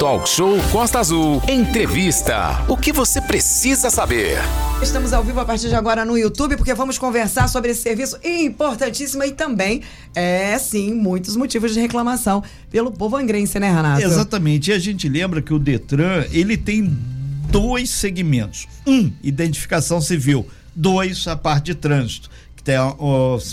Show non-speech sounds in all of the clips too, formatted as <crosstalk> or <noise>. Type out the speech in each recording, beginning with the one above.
Talk Show Costa Azul. Entrevista. O que você precisa saber? Estamos ao vivo a partir de agora no YouTube, porque vamos conversar sobre esse serviço importantíssimo e também, é sim, muitos motivos de reclamação pelo povo angrense, né, Renato? Exatamente. E a gente lembra que o Detran, ele tem dois segmentos. Um, identificação civil. Dois, a parte de trânsito que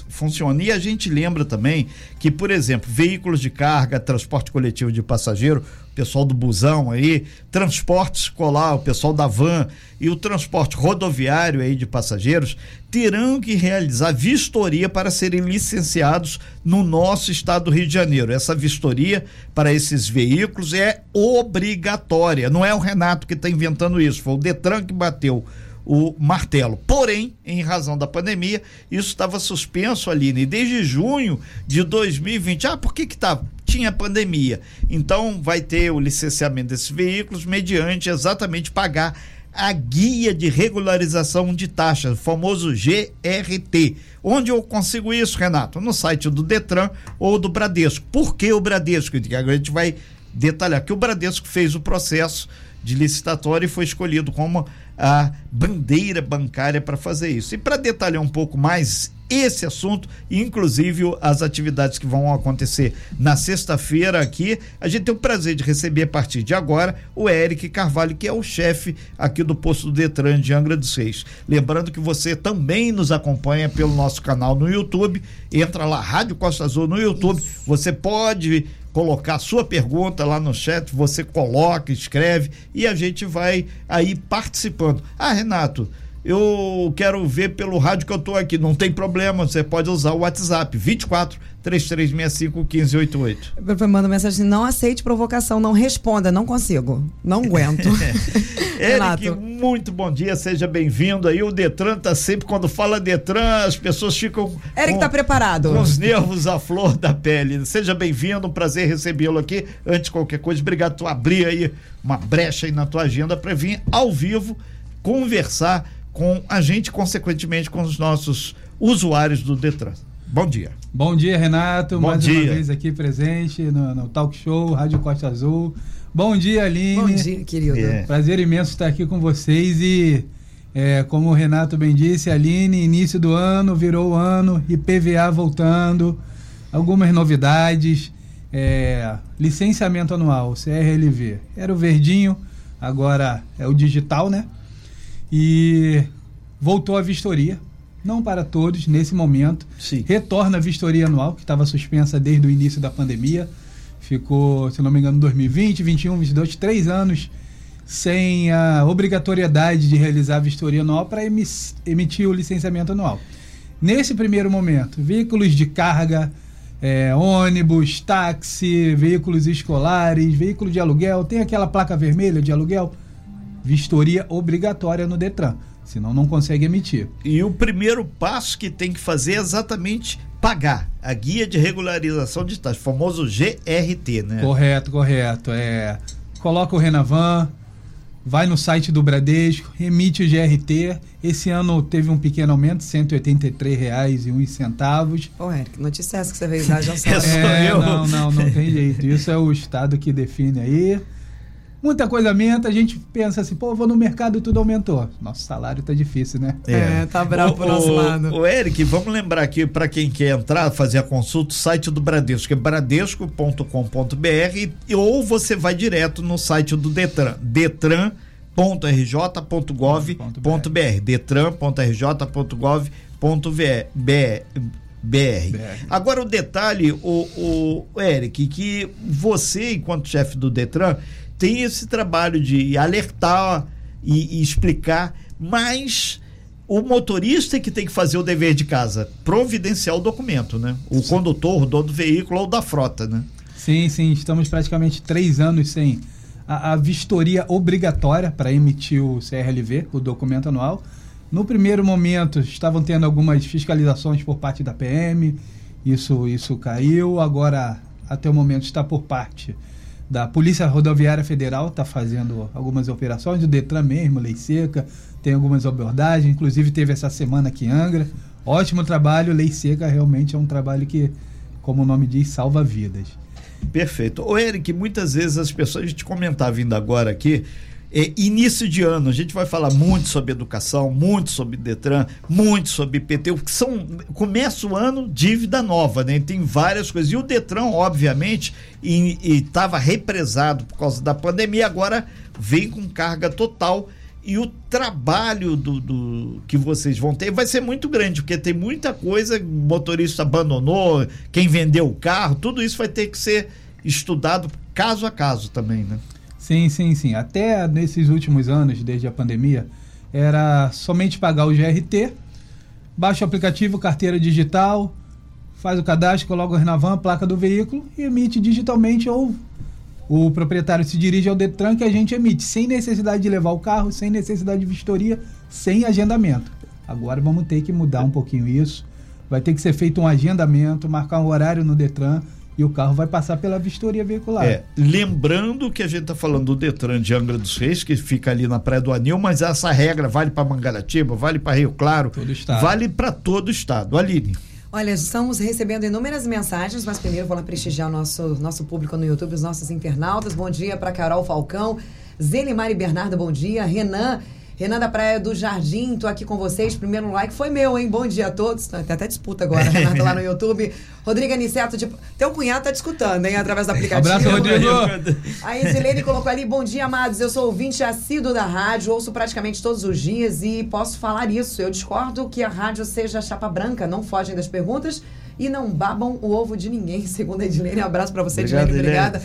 funciona. E a gente lembra também que, por exemplo, veículos de carga, transporte coletivo de passageiro, pessoal do busão aí, transporte escolar, o pessoal da van e o transporte rodoviário aí de passageiros terão que realizar vistoria para serem licenciados no nosso estado do Rio de Janeiro. Essa vistoria para esses veículos é obrigatória. Não é o Renato que está inventando isso, foi o Detran que bateu o martelo. Porém, em razão da pandemia, isso estava suspenso, Aline, desde junho de 2020. Ah, por que que estava? Tinha pandemia. Então, vai ter o licenciamento desses veículos mediante exatamente pagar a guia de regularização de taxas, o famoso GRT. Onde eu consigo isso, Renato? No site do Detran ou do Bradesco. Por que o Bradesco? A gente vai detalhar que o Bradesco fez o processo de licitatório e foi escolhido como a bandeira bancária para fazer isso. E para detalhar um pouco mais esse assunto, inclusive as atividades que vão acontecer na sexta-feira aqui, a gente tem o prazer de receber a partir de agora o Eric Carvalho, que é o chefe aqui do posto do Detran de Angra dos Reis. Lembrando que você também nos acompanha pelo nosso canal no YouTube, entra lá Rádio Costa Azul no YouTube, você pode colocar sua pergunta lá no chat, você coloca, escreve e a gente vai aí participando. Ah, Renato, eu quero ver pelo rádio que eu estou aqui. Não tem problema, você pode usar o WhatsApp 24 3365 1588. Manda mensagem assim: não aceite provocação, não responda, não consigo, não aguento. <laughs> Eric, muito bom dia, seja bem-vindo aí. O Detran tá sempre, quando fala Detran, as pessoas ficam. Eric com, tá preparado. Com os nervos à flor da pele. Seja bem-vindo, um prazer recebê-lo aqui. Antes de qualquer coisa, obrigado por abrir aí uma brecha aí na tua agenda para vir ao vivo conversar com a gente, consequentemente com os nossos usuários do Detran. Bom dia. Bom dia, Renato. Bom Mais dia. uma vez aqui presente no, no Talk Show, Rádio Costa Azul. Bom dia, Aline. Bom dia, querido. É. Prazer imenso estar aqui com vocês e, é, como o Renato bem disse, Aline, início do ano, virou o ano, IPVA voltando, algumas novidades, é, licenciamento anual, CRLV. Era o verdinho, agora é o digital, né? E voltou a vistoria não para todos nesse momento. Sim. Retorna a vistoria anual, que estava suspensa desde o início da pandemia. Ficou, se não me engano, 2020, 21, 22, três anos sem a obrigatoriedade de realizar a vistoria anual para emitir o licenciamento anual. Nesse primeiro momento, veículos de carga, é, ônibus, táxi, veículos escolares, veículo de aluguel, tem aquela placa vermelha de aluguel, vistoria obrigatória no Detran senão não consegue emitir. E o primeiro passo que tem que fazer é exatamente pagar a guia de regularização de taxa, famoso GRT, né? Correto, correto. É, coloca o Renavan, vai no site do Bradesco, emite o GRT. Esse ano teve um pequeno aumento, R$ 183,01. Ô, Eric, notícia essa que você veio dar já <laughs> sabe. É, não, não, não tem jeito. Isso é o Estado que define aí. Muita coisa aumenta, a gente pensa assim, pô, vou no mercado e tudo aumentou. Nosso salário tá difícil, né? É, é tá bravo pro nosso lado. O Eric, vamos lembrar aqui para quem quer entrar, fazer a consulta, o site do Bradesco é bradesco.com.br ou você vai direto no site do Detran, detran.rj.gov.br, detran.rj.gov.br. Agora o detalhe, o, o Eric, que você, enquanto chefe do Detran, tem esse trabalho de alertar e, e explicar, mas o motorista é que tem que fazer o dever de casa, providenciar o documento, né? O sim. condutor, o dono do veículo ou da frota, né? Sim, sim, estamos praticamente três anos sem a, a vistoria obrigatória para emitir o CRLV, o documento anual. No primeiro momento estavam tendo algumas fiscalizações por parte da PM, isso, isso caiu, agora até o momento está por parte da Polícia Rodoviária Federal está fazendo algumas operações, o Detran mesmo, Lei Seca, tem algumas abordagens, inclusive teve essa semana aqui em Angra. Ótimo trabalho, Lei Seca realmente é um trabalho que, como o nome diz, salva vidas. Perfeito. Ô, Eric, muitas vezes as pessoas, a gente comentava vindo agora aqui, é, início de ano, a gente vai falar muito sobre educação, muito sobre Detran, muito sobre IPT, que são. Começa o ano, dívida nova, né? Tem várias coisas. E o Detran, obviamente, estava represado por causa da pandemia, agora vem com carga total. E o trabalho do, do, que vocês vão ter vai ser muito grande, porque tem muita coisa, motorista abandonou, quem vendeu o carro, tudo isso vai ter que ser estudado caso a caso também, né? Sim, sim, sim. Até nesses últimos anos, desde a pandemia, era somente pagar o GRT, baixa o aplicativo, carteira digital, faz o cadastro, coloca o Renavan, placa do veículo e emite digitalmente ou o proprietário se dirige ao Detran que a gente emite, sem necessidade de levar o carro, sem necessidade de vistoria, sem agendamento. Agora vamos ter que mudar um pouquinho isso. Vai ter que ser feito um agendamento, marcar um horário no Detran e o carro vai passar pela vistoria veicular. É, lembrando que a gente está falando do Detran de Angra dos Reis, que fica ali na Praia do Anil, mas essa regra vale para Mangaratiba, vale para Rio Claro, vale para todo o estado. Aline. Olha, estamos recebendo inúmeras mensagens, mas primeiro vou lá prestigiar o nosso, nosso público no YouTube, os nossos internautas. Bom dia para Carol Falcão, Zelimari Bernardo, bom dia. Renan Renan da Praia do Jardim, tô aqui com vocês. Primeiro like foi meu, hein? Bom dia a todos. Tem até disputa agora, Renato, lá no YouTube. Rodrigo Aniceto, tipo, teu cunhado tá discutando, hein? Através do aplicativo. Abraço, Rodrigo. A Isilene colocou ali, bom dia, amados. Eu sou ouvinte assíduo da rádio, ouço praticamente todos os dias e posso falar isso. Eu discordo que a rádio seja chapa branca, não fogem das perguntas e não babam o ovo de ninguém, <laughs> segundo a Edilene. Um abraço para você, Obrigado, Edilene. Obrigada.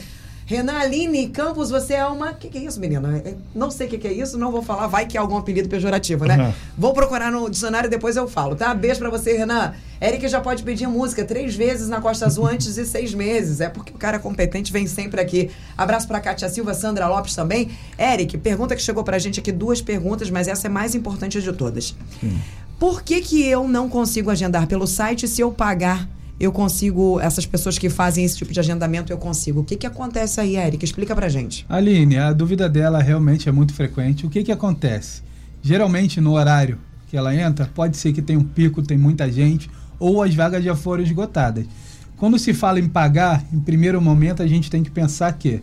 Renan Aline Campos, você é uma. O que, que, é isso, menina? É, não sei o que, que, é isso, não vou falar, vai que é algum apelido pejorativo, né? Uhum. Vou procurar no dicionário depois eu falo, tá? Beijo pra você, Renan. Eric já pode pedir música três vezes na Costa Azul antes de seis meses. É porque o cara competente vem sempre aqui. Abraço pra Kátia Silva, Sandra Lopes também. Eric, pergunta que chegou pra gente aqui, duas perguntas, mas essa é mais importante de todas. Hum. Por que, que eu não consigo agendar pelo site se eu pagar? Eu consigo, essas pessoas que fazem esse tipo de agendamento, eu consigo. O que, que acontece aí, Eric? Explica pra gente. Aline, a dúvida dela realmente é muito frequente. O que, que acontece? Geralmente, no horário que ela entra, pode ser que tenha um pico, tem muita gente, ou as vagas já foram esgotadas. Quando se fala em pagar, em primeiro momento a gente tem que pensar que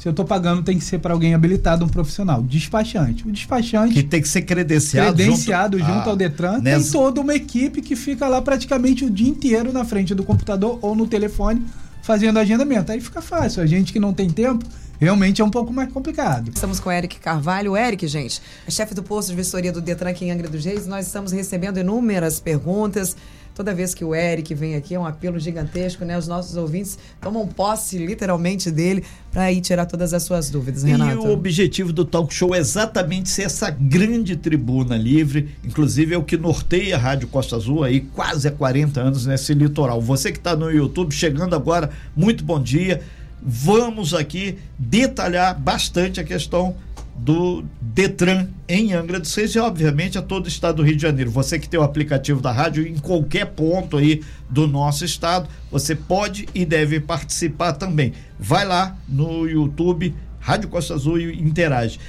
se eu estou pagando, tem que ser para alguém habilitado, um profissional. Despachante. O despachante. Que tem que ser credenciado. Credenciado junto, junto ah, ao Detran. Nessa... Tem toda uma equipe que fica lá praticamente o dia inteiro na frente do computador ou no telefone fazendo agendamento. Aí fica fácil. A gente que não tem tempo, realmente é um pouco mais complicado. Estamos com o Eric Carvalho. O Eric, gente, é chefe do posto de vistoria do Detran aqui em Angra dos Reis. Nós estamos recebendo inúmeras perguntas Toda vez que o Eric vem aqui é um apelo gigantesco, né? Os nossos ouvintes tomam posse literalmente dele para ir tirar todas as suas dúvidas, Renato. E o objetivo do talk show é exatamente ser essa grande tribuna livre, inclusive é o que norteia a Rádio Costa Azul aí quase há 40 anos nesse litoral. Você que está no YouTube chegando agora, muito bom dia. Vamos aqui detalhar bastante a questão do Detran em Angra dos Reis e, obviamente, a todo o estado do Rio de Janeiro. Você que tem o aplicativo da rádio em qualquer ponto aí do nosso estado, você pode e deve participar também. Vai lá no YouTube, Rádio Costa Azul e interage.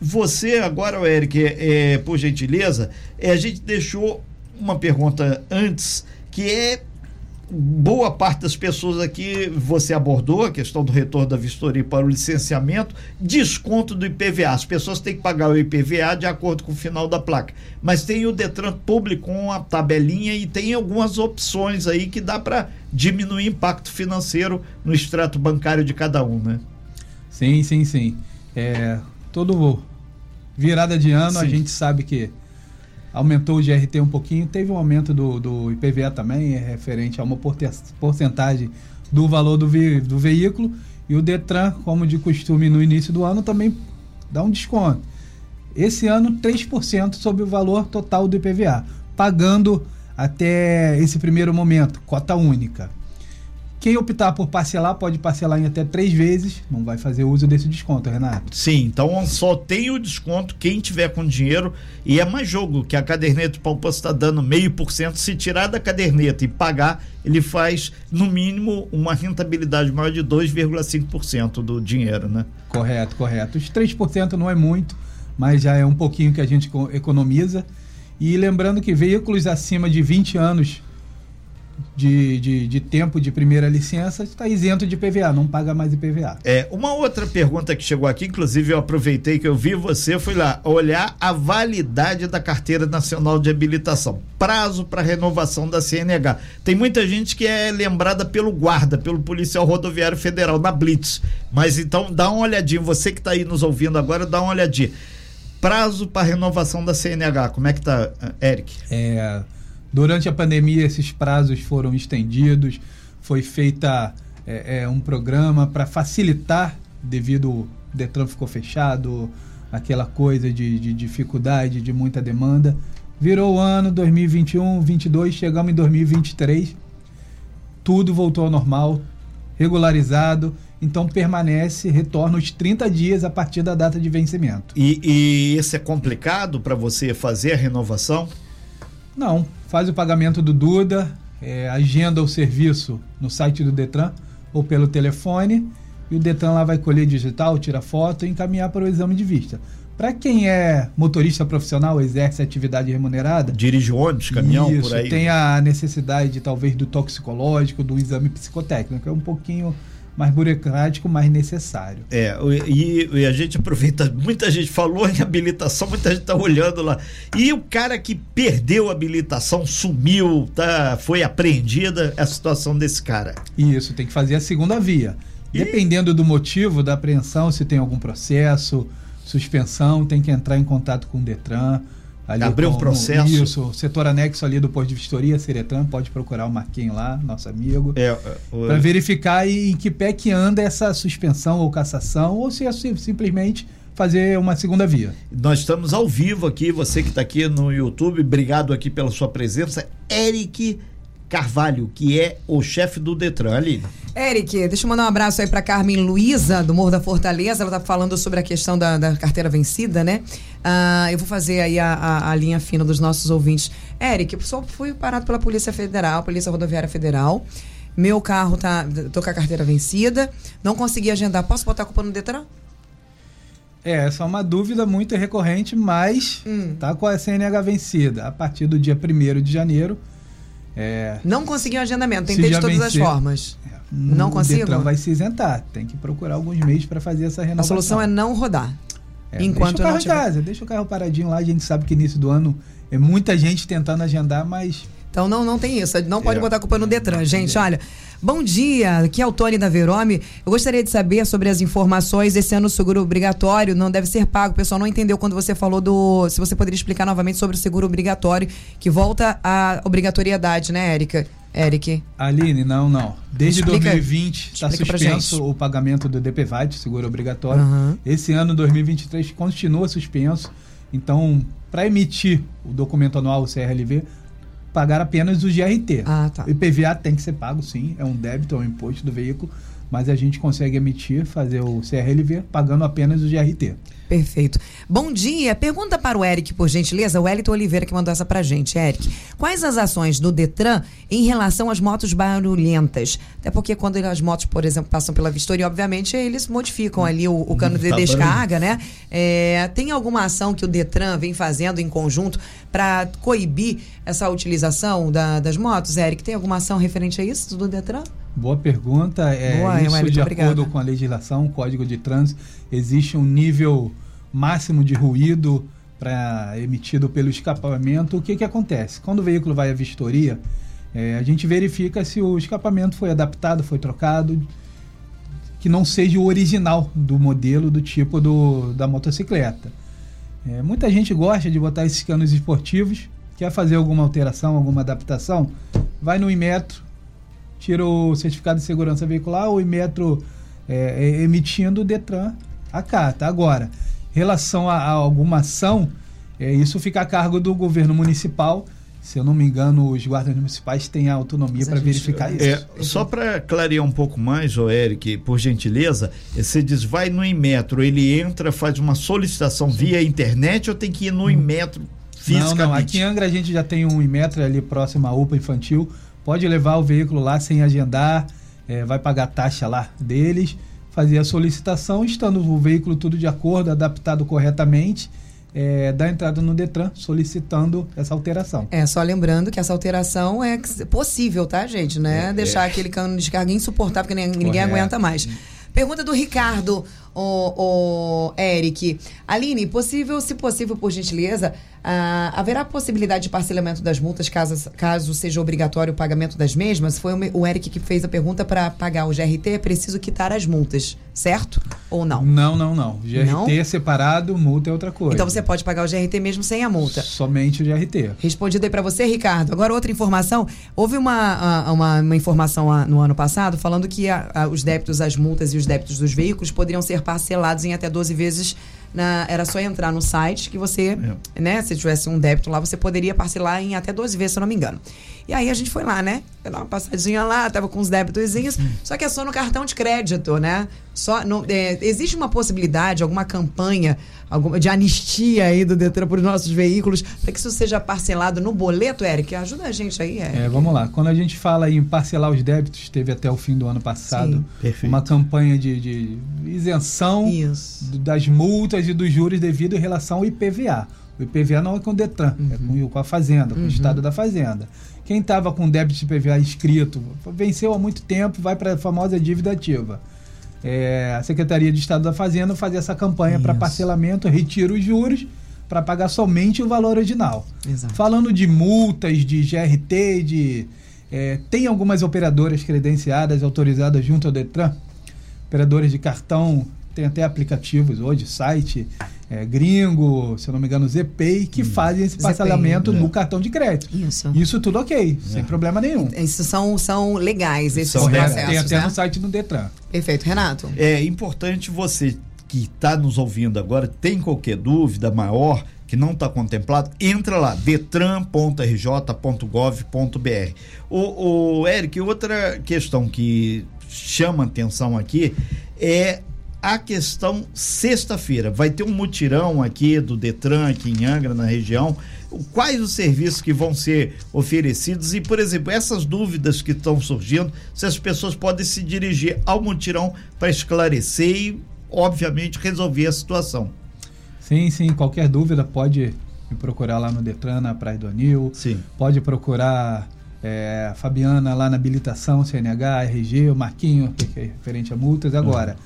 Você agora, Eric, é, é, por gentileza, é, a gente deixou uma pergunta antes que é boa parte das pessoas aqui você abordou a questão do retorno da vistoria para o licenciamento, desconto do IPVA. As pessoas têm que pagar o IPVA de acordo com o final da placa. Mas tem o Detran Público com a tabelinha e tem algumas opções aí que dá para diminuir o impacto financeiro no extrato bancário de cada um, né? Sim, sim, sim. É, todo virada de ano sim. a gente sabe que aumentou o GRT um pouquinho, teve um aumento do, do IPVA também, é referente a uma porcentagem do valor do, ve do veículo, e o Detran, como de costume no início do ano, também dá um desconto. Esse ano, 3% sobre o valor total do IPVA, pagando até esse primeiro momento, cota única. Quem optar por parcelar pode parcelar em até três vezes, não vai fazer uso desse desconto, Renato. Sim, então só tem o desconto quem tiver com dinheiro e é mais jogo que a caderneta Palmas está dando meio por cento. Se tirar da caderneta e pagar, ele faz no mínimo uma rentabilidade maior de 2,5% do dinheiro, né? Correto, correto. Os 3% não é muito, mas já é um pouquinho que a gente economiza. E lembrando que veículos acima de 20 anos de, de, de tempo de primeira licença, está isento de PVA, não paga mais IPVA. É, uma outra pergunta que chegou aqui, inclusive eu aproveitei que eu vi você, fui lá olhar a validade da Carteira Nacional de Habilitação, prazo para renovação da CNH. Tem muita gente que é lembrada pelo guarda, pelo policial rodoviário federal, na Blitz. Mas então dá uma olhadinha, você que está aí nos ouvindo agora, dá uma olhadinha. Prazo para renovação da CNH, como é que tá, Eric? É, durante a pandemia, esses prazos foram estendidos, foi feita é, é, um programa para facilitar, devido o Detran ficou fechado, aquela coisa de, de dificuldade, de muita demanda. Virou o ano 2021, 22, chegamos em 2023, tudo voltou ao normal, regularizado então permanece, retorna os 30 dias a partir da data de vencimento. E, e isso é complicado para você fazer a renovação? Não, faz o pagamento do Duda, é, agenda o serviço no site do Detran ou pelo telefone e o Detran lá vai colher digital, tira foto e encaminhar para o exame de vista. Para quem é motorista profissional, exerce atividade remunerada, dirige ônibus, caminhão isso, por aí, tem a necessidade talvez do toxicológico, do exame psicotécnico, é um pouquinho mais burocrático, mais necessário. É, e, e, a gente aproveita, muita gente falou em habilitação, muita gente está olhando lá. E o cara que perdeu a habilitação, sumiu, tá, foi apreendida, é a situação desse cara. Isso, tem que fazer a segunda via. E... Dependendo do motivo da apreensão, se tem algum processo, suspensão, tem que entrar em contato com o Detran Ali Abriu um processo. Isso, setor anexo ali do posto de vistoria, Seretran, pode procurar o Marquinho lá, nosso amigo, é, para verificar em que pé que anda essa suspensão ou cassação, ou se é simplesmente fazer uma segunda via. Nós estamos ao vivo aqui, você que está aqui no YouTube, obrigado aqui pela sua presença. Eric Carvalho, que é o chefe do Detran. ali. Eric, deixa eu mandar um abraço aí para Carmen Luiza, do Morro da Fortaleza. Ela tá falando sobre a questão da, da carteira vencida, né? Ah, eu vou fazer aí a, a, a, linha fina dos nossos ouvintes. Eric, eu só fui parado pela Polícia Federal, Polícia Rodoviária Federal. Meu carro tá. tô com a carteira vencida. Não consegui agendar. Posso botar a culpa no Detran? É, essa é uma dúvida muito recorrente, mas hum. tá com a CNH vencida. A partir do dia 1 de janeiro é, não conseguiu agendamento, tentei de todas vencer, as formas. É, não consigo? Detran vai se isentar, tem que procurar alguns meios para fazer essa renovação. A solução é não rodar. É, enquanto deixa o carro tiver... em casa, deixa o carro paradinho lá, a gente sabe que início do ano é muita gente tentando agendar, mas então não, não tem isso. Não pode é. botar a culpa no Detran. Gente, olha. Bom dia, aqui é o Tony da Verome. Eu gostaria de saber sobre as informações. Esse ano o seguro obrigatório não deve ser pago. O pessoal não entendeu quando você falou do. Se você poderia explicar novamente sobre o seguro obrigatório, que volta à obrigatoriedade, né, Érica? Eric. Aline, não, não. Desde explica, 2020 está suspenso o pagamento do DPVAT, seguro obrigatório. Uhum. Esse ano, 2023, continua suspenso. Então, para emitir o documento anual, o CRLV, pagar apenas o GRT. Ah, tá. O IPVA tem que ser pago, sim, é um débito, é um imposto do veículo, mas a gente consegue emitir, fazer o CRLV pagando apenas o GRT. Perfeito. Bom dia. Pergunta para o Eric, por gentileza. O Elito Oliveira que mandou essa pra gente. Eric, quais as ações do Detran em relação às motos barulhentas? Até porque quando as motos, por exemplo, passam pela vistoria, obviamente, eles modificam ali o, o cano de tá descarga, né? É, tem alguma ação que o Detran vem fazendo em conjunto para coibir essa utilização da, das motos, Eric? Tem alguma ação referente a isso do Detran? Boa pergunta. É, Boa, isso de acordo com a legislação, o Código de Trânsito, existe um nível máximo de ruído para emitido pelo escapamento. O que, que acontece? Quando o veículo vai à vistoria, é, a gente verifica se o escapamento foi adaptado, foi trocado, que não seja o original do modelo, do tipo do, da motocicleta. É, muita gente gosta de botar esses canos esportivos, quer fazer alguma alteração, alguma adaptação, vai no Inmetro, tira o certificado de segurança veicular, o Inmetro é, é, emitindo o Detran a carta. Agora, relação a, a alguma ação, é, isso fica a cargo do governo municipal. Se eu não me engano, os guardas municipais têm a autonomia para verificar isso. É, só para clarear um pouco mais, o Eric, por gentileza, você diz, vai no Inmetro, ele entra, faz uma solicitação Sim. via internet ou tem que ir no hum. Inmetro fisicamente? Não, não, aqui em Angra a gente já tem um Inmetro ali próximo à UPA Infantil, pode levar o veículo lá sem agendar, é, vai pagar a taxa lá deles, fazer a solicitação, estando o veículo tudo de acordo, adaptado corretamente, é, dar entrada no Detran solicitando essa alteração. É, só lembrando que essa alteração é possível, tá, gente? Né? É, Deixar é. aquele cano de descarga insuportável, porque ninguém Correto. aguenta mais. Pergunta do Ricardo, o, o Eric. Aline, possível, se possível, por gentileza, ah, haverá possibilidade de parcelamento das multas caso, caso seja obrigatório o pagamento das mesmas? Foi o, Eric que fez a pergunta para pagar o GRT, é preciso quitar as multas, certo? Ou não? Não, não, não. GRT Não? é separado, multa é outra coisa. Então você pode pagar o GRT mesmo sem a multa. Somente o GRT. Respondido aí para você, Ricardo. Agora, outra informação. Houve uma, a- uma, uma informação ah, no ano passado falando que a- a- os débitos, as multas e os débitos dos veículos poderiam ser parcelados em até 12 vezes. Na, era só entrar no site que você, né, se tivesse um débito lá, você poderia parcelar em até 12 vezes, se eu não me engano. E aí a gente foi lá, né? Deu uma passadinha lá, tava com os débitozinhos, só que é só no cartão de crédito, né? Só no, é, existe uma possibilidade, alguma campanha alguma, de anistia aí do Detran para os nossos veículos, para que isso seja parcelado no boleto, Eric? Ajuda a gente aí, Eric. É, vamos lá. Quando a gente fala em parcelar os débitos, teve até o fim do ano passado Sim. Uma campanha de, de isenção do- das multas e dos juros devido em relação ao IPVA. O IPVA não é com o Detran, é com, com a Fazenda, com o Estado da Fazenda. Quem estava com débito de IPVA inscrito, venceu há muito tempo, vai para a famosa dívida ativa. É, a Secretaria de Estado da Fazenda fazia essa campanha para parcelamento, retira os juros para pagar somente o valor original. Exato. Falando de multas, de GRT, de. é, tem algumas operadoras credenciadas, autorizadas junto ao Detran, operadoras de cartão, tem até aplicativos hoje, site é, gringo, se eu não me engano, ZPay, que fazem esse ZPay, parcelamento é. no cartão de crédito. Isso. Isso tudo ok, sem problema nenhum. Isso são, são legais, esses São Correto, processos, tem até né? no site do Detran. Perfeito. Renato? É importante você que está nos ouvindo agora, tem qualquer dúvida maior que não está contemplado, entra lá, detran.rj.gov.br. O, o Eric, outra questão que chama atenção aqui é a questão sexta-feira. Vai ter um mutirão aqui do Detran, aqui em Angra, na região. Quais os serviços que vão ser oferecidos? E, por exemplo, essas dúvidas que estão surgindo, se as pessoas podem se dirigir ao mutirão para esclarecer e, obviamente, resolver a situação. Sim, sim, qualquer dúvida pode me procurar lá no Detran, na Praia do Anil. Sim. Pode procurar é, a Fabiana lá na habilitação, CNH, RG, o Marquinho, que é referente a multas. Agora,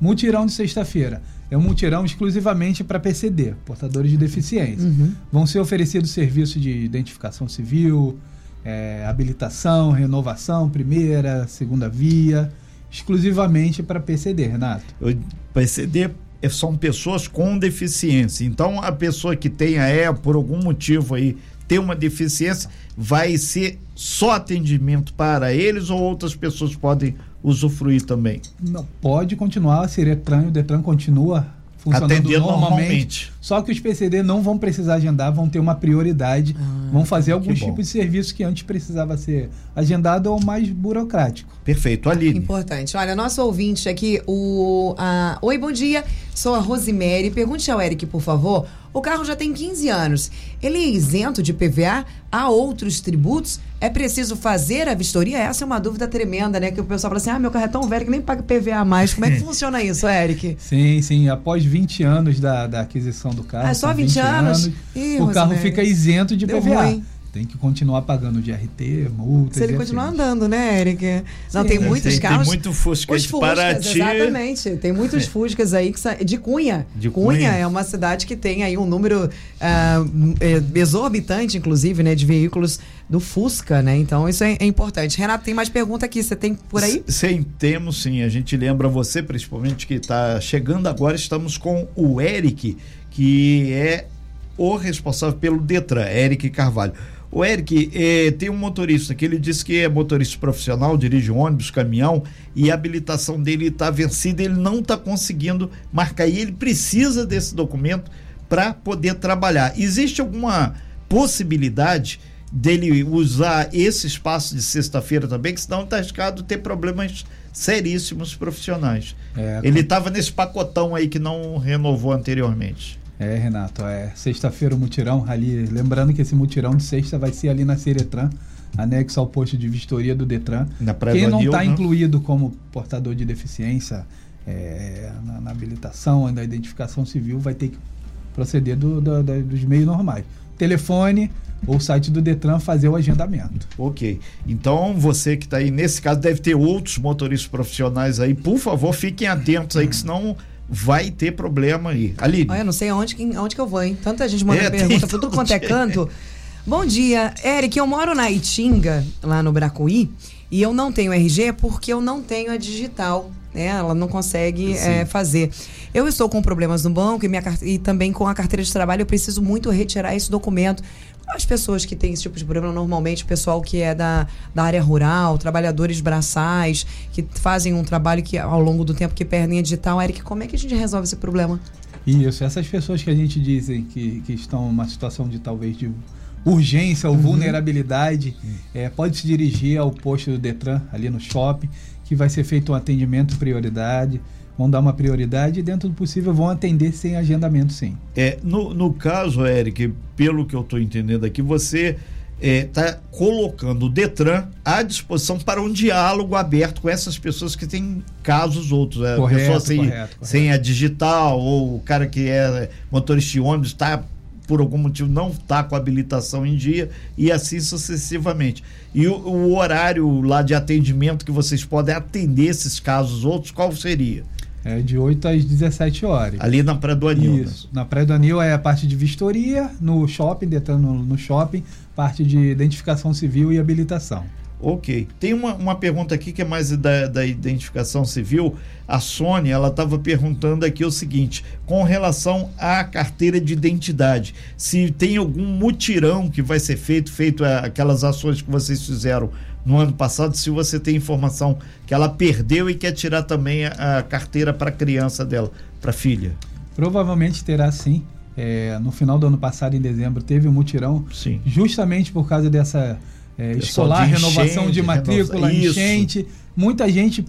mutirão de sexta-feira. É um mutirão exclusivamente para PCD, portadores de deficiência. Vão ser oferecidos serviços de identificação civil, é, habilitação, renovação, primeira, segunda via, exclusivamente para PCD, Renato. O PCD é- são pessoas com deficiência. Então, a pessoa que tenha, é, por algum motivo aí, tem uma deficiência, vai ser só atendimento para eles ou outras pessoas podem usufruir também? Não, pode continuar a ser Detran, o Detran continua funcionando Atendendo normalmente, normalmente. Só que os PCD não vão precisar agendar, vão ter uma prioridade, Ah, vão fazer alguns bom. tipos de serviços que antes precisava ser agendado ou mais burocrático. Perfeito. Aline. Importante. Olha, nosso ouvinte aqui, o. a- Oi, bom dia. Sou a Rosemary. Pergunte ao Eric, por favor. O carro já tem 15 anos. Ele é isento de PVA? Há outros tributos? É preciso fazer a vistoria? Essa é uma dúvida tremenda, né? Que o pessoal fala assim: ah, meu carro é tão velho que nem paga PVA mais. Como é que <laughs> funciona isso, Eric? Sim, sim, após 20 anos da, da aquisição do carro. Ah, só com 20 anos? Ih, o carro fica isento de Deu PVA. ruim. Tem que continuar pagando de RT, multas. Se ele continuar afins. andando, né, Eric? Não, Sim, tem é, muitos tem, carros. Tem muito Fusca Os de Fuscas, Paraty. exatamente. Tem muitos Fuscas aí que sa... de Cunha. De Cunha. Cunha. é uma cidade que tem aí um número é, exorbitante, inclusive, né, de veículos do Fusca, né? Então isso é, é importante. Renato, tem mais pergunta aqui. Você tem por aí? Sim, temos sim. A gente lembra você, principalmente, que está chegando agora. Estamos com o Eric, que é o responsável pelo Detran, Eric Carvalho. O Eric eh, tem um motorista que ele disse que é motorista profissional, dirige ônibus, caminhão e a habilitação dele está vencida, ele não está conseguindo marcar e ele precisa desse documento para poder trabalhar. Existe alguma possibilidade dele usar esse espaço de sexta-feira também, que senão está arriscado ter problemas seríssimos profissionais. É, Ele estava nesse pacotão aí que não renovou anteriormente. É, Renato, é sexta-feira o mutirão ali. Lembrando que esse mutirão de sexta vai ser ali na Seretran, anexo ao posto de vistoria do Detran. Quem não está né? incluído como portador de deficiência é, na, na habilitação, na identificação civil, vai ter que proceder do, do, do, dos meios normais. Telefone ou site do Detran fazer o agendamento. Ok. Então, você que está aí, nesse caso, deve ter outros motoristas profissionais aí. Por favor, fiquem atentos aí, que senão vai ter problema aí. Ali. Olha, eu não sei aonde, aonde que eu vou, hein? Tanta gente manda é, pergunta por tudo quanto é canto. Bom dia, Eric. Eu moro na Itinga, lá no Bracuí, e eu não tenho RG porque eu não tenho a digital. Né? Ela não consegue é, fazer. Eu estou com problemas no banco e, minha, e também com a carteira de trabalho. Eu preciso muito retirar esse documento. As pessoas que têm esse tipo de problema, normalmente, o pessoal que é da, da área rural, trabalhadores braçais, que fazem um trabalho que ao longo do tempo que perdem a digital. Eric, como é que a gente resolve esse problema? Isso, essas pessoas que a gente dizem que, que estão numa situação de talvez de urgência ou uhum. vulnerabilidade, é, pode se dirigir ao posto do Detran, ali no shopping, que vai ser feito um atendimento prioridade. Vão dar uma prioridade e, dentro do possível, vão atender sem agendamento, sim. É, no, no caso, Eric, pelo que eu estou entendendo aqui, você está é, colocando o Detran à disposição para um diálogo aberto com essas pessoas que têm casos outros. É, correto, pessoa sem, correto, correto. sem a digital, ou o cara que é motorista de ônibus está por algum motivo não está com habilitação em dia e assim sucessivamente. E o, o, horário lá de atendimento que vocês podem atender esses casos outros, qual seria? É de 8 às 17 horas. Ali na Praia do Anil. Né? Isso. Né? Na Praia do Anil é a parte de vistoria, no shopping, detendo no, no shopping, parte de identificação civil e habilitação. Ok. Tem uma, uma pergunta aqui que é mais da, da identificação civil. A Sônia, ela estava perguntando aqui o seguinte: com relação à carteira de identidade, se tem algum mutirão que vai ser feito, feito aquelas ações que vocês fizeram no ano passado, se você tem informação que ela perdeu e quer tirar também a, a carteira para a criança dela, para a filha. Provavelmente terá sim. É, no final do ano passado, em dezembro, teve um mutirão, sim. justamente por causa dessa é, escolar, de renovação de matrícula, renova... enchente. Muita gente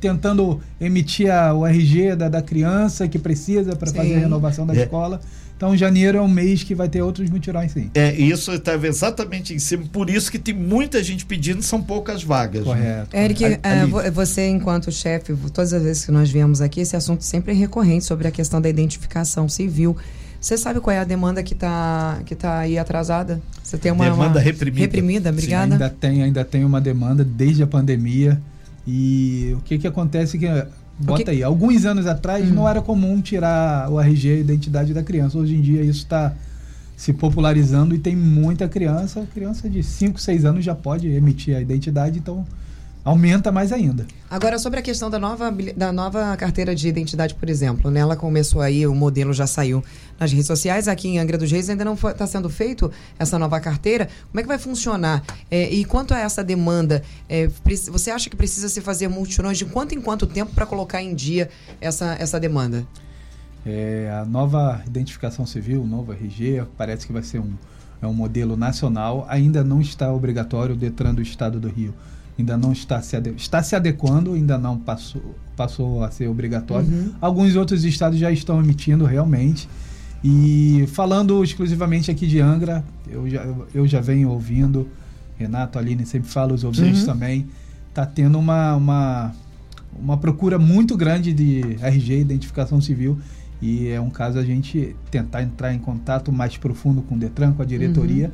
tentando emitir a, o RG da, da criança que precisa para fazer a renovação da é. escola. Então, janeiro é um mês que vai ter outros mutirões, sim. É, isso estava exatamente em cima. Por isso que tem muita gente pedindo, são poucas vagas. Correto. Né? Eric, é, você, enquanto chefe, todas as vezes que nós viemos aqui, esse assunto sempre é recorrente sobre a questão da identificação civil. Você sabe qual é a demanda que está que tá aí atrasada? Você tem uma demanda uma reprimida. Reprimida, obrigada. Sim, ainda tem, ainda tem uma demanda desde a pandemia. E o que que acontece que bota que... aí, alguns anos atrás hum. não era comum tirar o RG, a identidade da criança. Hoje em dia isso está se popularizando e tem muita criança, criança de 5, 6 anos já pode emitir a identidade, então aumenta mais ainda. Agora, sobre a questão da nova, da nova carteira de identidade, por exemplo, né? ela começou aí, o modelo já saiu nas redes sociais, aqui em Angra dos Reis ainda não está sendo feito essa nova carteira. Como é que vai funcionar? É, e quanto a essa demanda, é, você acha que precisa se fazer multirões de quanto em quanto tempo para colocar em dia essa, essa demanda? É, a nova identificação civil, o novo RG, parece que vai ser um, é um modelo nacional, ainda não está obrigatório o Detran do Estado do Rio ainda não está se, está se adequando, ainda não passou, passou a ser obrigatório. Uhum. Alguns outros estados já estão emitindo realmente. E falando exclusivamente aqui de Angra, eu já, eu já venho ouvindo, Renato, Aline sempre fala, os ouvintes uhum. também, está tendo uma, uma, uma procura muito grande de RG, identificação civil, e é um caso a gente tentar entrar em contato mais profundo com o Detran, com a diretoria, uhum.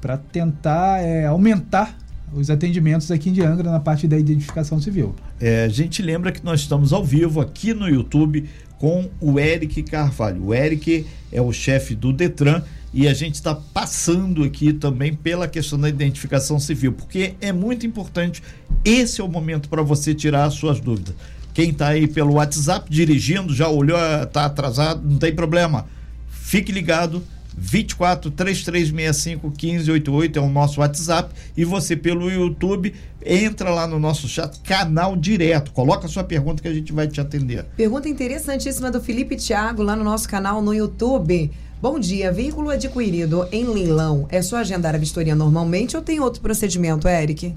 para tentar é, aumentar os atendimentos aqui em Angra na parte da identificação civil. É, a gente lembra que nós estamos ao vivo aqui no YouTube com o Eric Carvalho. O Eric é o chefe do Detran e a gente está passando aqui também pela questão da identificação civil, porque é muito importante. Esse é o momento para você tirar as suas dúvidas. Quem está aí pelo WhatsApp dirigindo, já olhou, está atrasado, não tem problema. Fique ligado 24 3365 1588 é o nosso WhatsApp e você pelo YouTube entra lá no nosso chat, canal direto. Coloca a sua pergunta que a gente vai te atender. Pergunta interessantíssima do Felipe Thiago lá no nosso canal no YouTube. Bom dia, veículo adquirido em leilão, é só agendar a vistoria normalmente ou tem outro procedimento, Eric?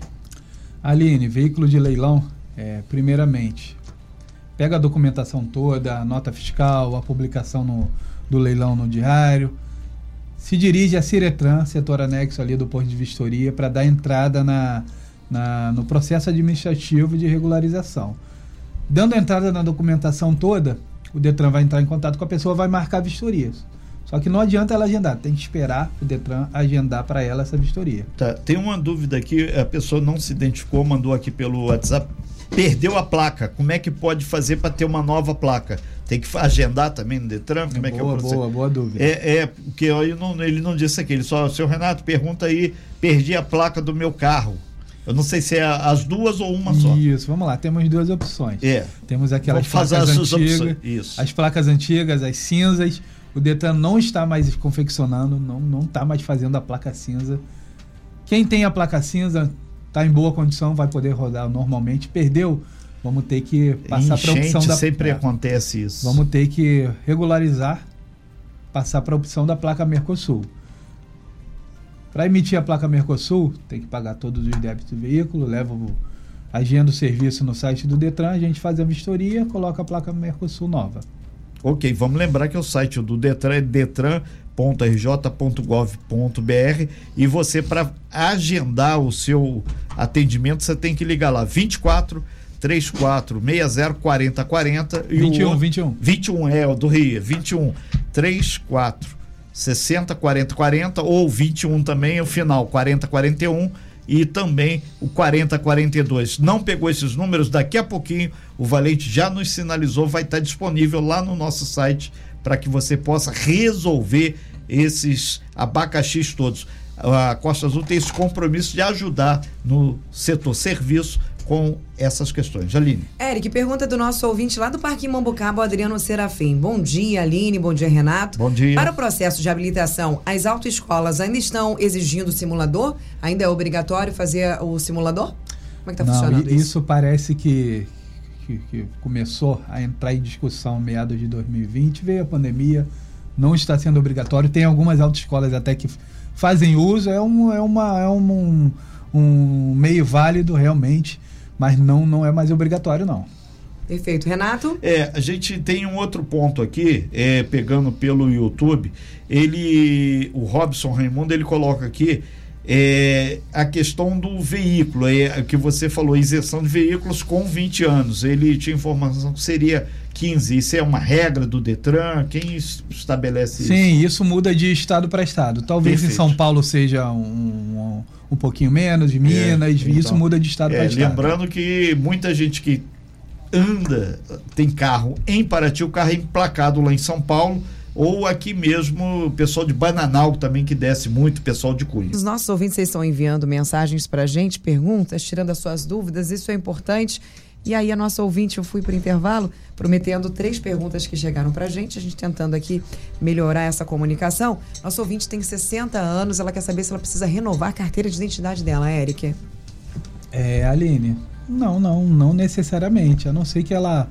Aline, veículo de leilão, é, primeiramente, pega a documentação toda, a nota fiscal, a publicação no, do leilão no diário, se dirige à Ciretran, setor anexo ali do posto de vistoria, para dar entrada na, na, no processo administrativo de regularização. Dando entrada na documentação toda, o Detran vai entrar em contato com a pessoa, vai marcar vistorias. Só que não adianta ela agendar, tem que esperar o Detran agendar para ela essa vistoria. Tá, tem uma dúvida aqui, a pessoa não se identificou, mandou aqui pelo WhatsApp. Perdeu a placa, como é que pode fazer para ter uma nova placa? Tem que agendar também no Detran? Como é, boa, que é o processo? boa, boa dúvida. É, é porque ele não, ele não disse aqui, ele só, seu Renato, pergunta aí, perdi a placa do meu carro. Eu não sei se é as duas ou uma só. Isso, vamos lá, temos duas opções. É. Temos aquelas fazer placas as antigas, as placas antigas, as cinzas. O Detran não está mais confeccionando, não não está mais fazendo a placa cinza. Quem tem a placa cinza está em boa condição, vai poder rodar normalmente. Perdeu, vamos ter que passar para a opção da sempre é, acontece isso. Vamos ter que regularizar, passar para a opção da placa Mercosul. Para emitir a placa Mercosul, tem que pagar todos os débitos do veículo, leva o, agenda o serviço no site do Detran, a gente faz a vistoria, coloca a placa Mercosul nova. Ok, vamos lembrar que o site do Detran é detran.rj.gov.br e você, para agendar o seu atendimento, você tem que ligar lá 24 34 60 40 40 e 21, o outro- 21. 21 é o do Rio, 21 34 60 40 40 ou 21 também o final 40 41 e também o 40 42. Não pegou esses números daqui a pouquinho o Valente já nos sinalizou, vai estar disponível lá no nosso site para que você possa resolver esses abacaxis todos. A Costa Azul tem esse compromisso de ajudar no setor serviço com essas questões. Aline. Eric, pergunta do nosso ouvinte lá do Parque Mambucaba, o Adriano Serafim. Bom dia, Aline. Bom dia, Renato. Bom dia. Para o processo de habilitação, as autoescolas ainda estão exigindo simulador? Ainda é obrigatório fazer o simulador? Como é que está funcionando isso? isso parece que, que, que começou a entrar em discussão meados de 2020, veio a pandemia, não está sendo obrigatório. Tem algumas autoescolas até que fazem uso, é um, é uma, é um, um meio válido realmente, mas não, não é mais obrigatório, não. Perfeito. Renato? É, a gente tem um outro ponto aqui, é, pegando pelo YouTube, ele, o Robson Raimundo, ele coloca aqui é, a questão do veículo, é, o que você falou, isenção de veículos com 20 anos. Ele tinha informação que seria 15. Isso é uma regra do Detran? Quem es- estabelece isso? Sim, isso muda de estado para estado. Talvez Perfeito. em São Paulo seja um, um, um pouquinho menos, de Minas, então. isso muda de estado É, para estado. lembrando que muita gente que anda, tem carro em Paraty, o carro é emplacado lá em São Paulo, ou aqui mesmo, o pessoal de Bananal também que desce muito, pessoal de Cunha. Os nossos ouvintes estão enviando mensagens para a gente, perguntas, tirando as suas dúvidas, isso é importante. E aí a nossa ouvinte, eu fui para o intervalo, prometendo três perguntas que chegaram para a gente, a gente tentando aqui melhorar essa comunicação. Nossa ouvinte tem 60 anos, ela quer saber se ela precisa renovar a carteira de identidade dela, Eric. É, Aline, não, não, não necessariamente. A não ser que ela